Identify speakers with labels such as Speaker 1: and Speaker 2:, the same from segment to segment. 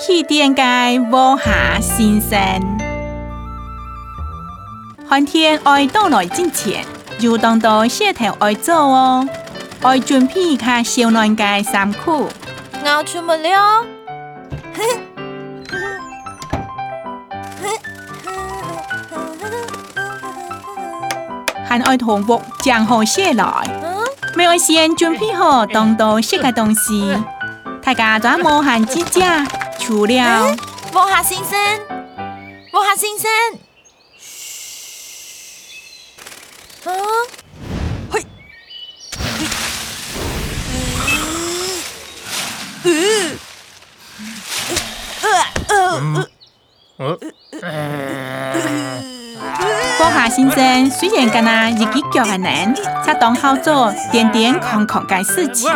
Speaker 1: 起点嘅卧下先生。寒天爱到来之前，要当到石头爱做哦，爱准备下小暖嘅衫裤。
Speaker 2: 我出门了。
Speaker 1: 还爱同屋讲好些来，没有先准备好当到些嘅东西，大家都冇限之家，除了
Speaker 2: 卧下先生，卧下先生。嘘。啊？嘿。嗯。
Speaker 1: 呃呃呃。波下先生虽然跟他一只脚很难，却当好做点点空空嘅事情。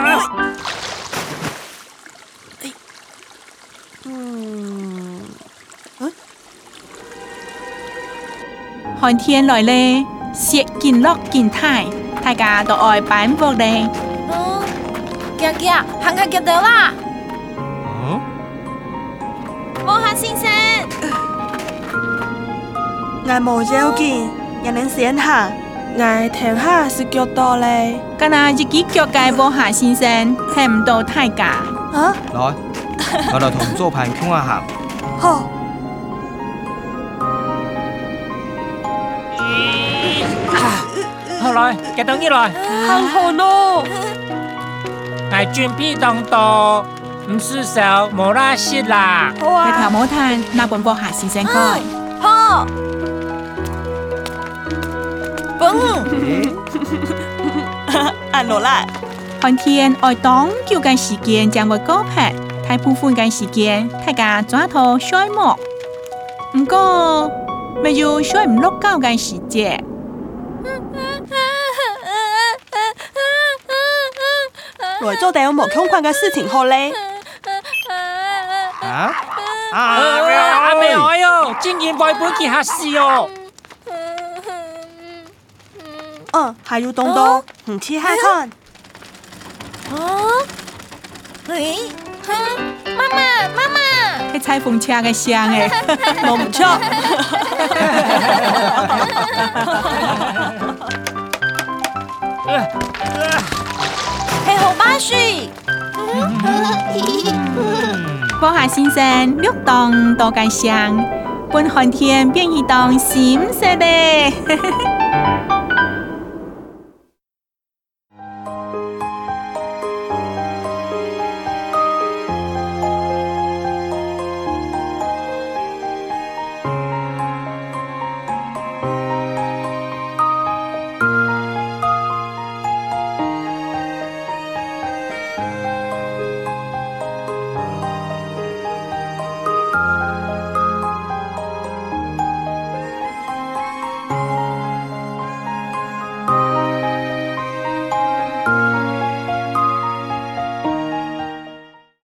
Speaker 1: 寒天来咧，雪见落见太，大家都爱板屋咧。
Speaker 2: 嗯，行行，行下见到啦。嗯，波下先生。
Speaker 3: 我冇要紧，也能先行。
Speaker 4: 我停下是脚多咧，
Speaker 1: 今日一只脚嘅波下先生睇唔到太架。
Speaker 5: 啊？来，我哋同做盘傾下。
Speaker 3: 好。
Speaker 6: 好来，get 到你来。
Speaker 4: 好好咯。
Speaker 6: 我准备当到，唔是少冇拉屎啦。
Speaker 1: 好啊。你條冇睇那本波下先生講。
Speaker 2: 好。
Speaker 3: 按落来。
Speaker 1: 寒天爱当叫嘅时间将会高拍，大部分嘅时间大家抓头睡梦。唔过没有睡唔落觉嘅时节。
Speaker 3: 来做点冇空旷嘅事情好咧。
Speaker 6: 啊啊！阿妹哎呦，竟然背背件下事哦！
Speaker 3: 嗯，还有东东，唔去看看。
Speaker 2: 啊？诶？妈妈，妈妈，
Speaker 1: 喺踩风车嘅声诶，
Speaker 3: 冇唔错。
Speaker 1: 波下先生，绿当多吉祥，半寒天变移动闪色咧。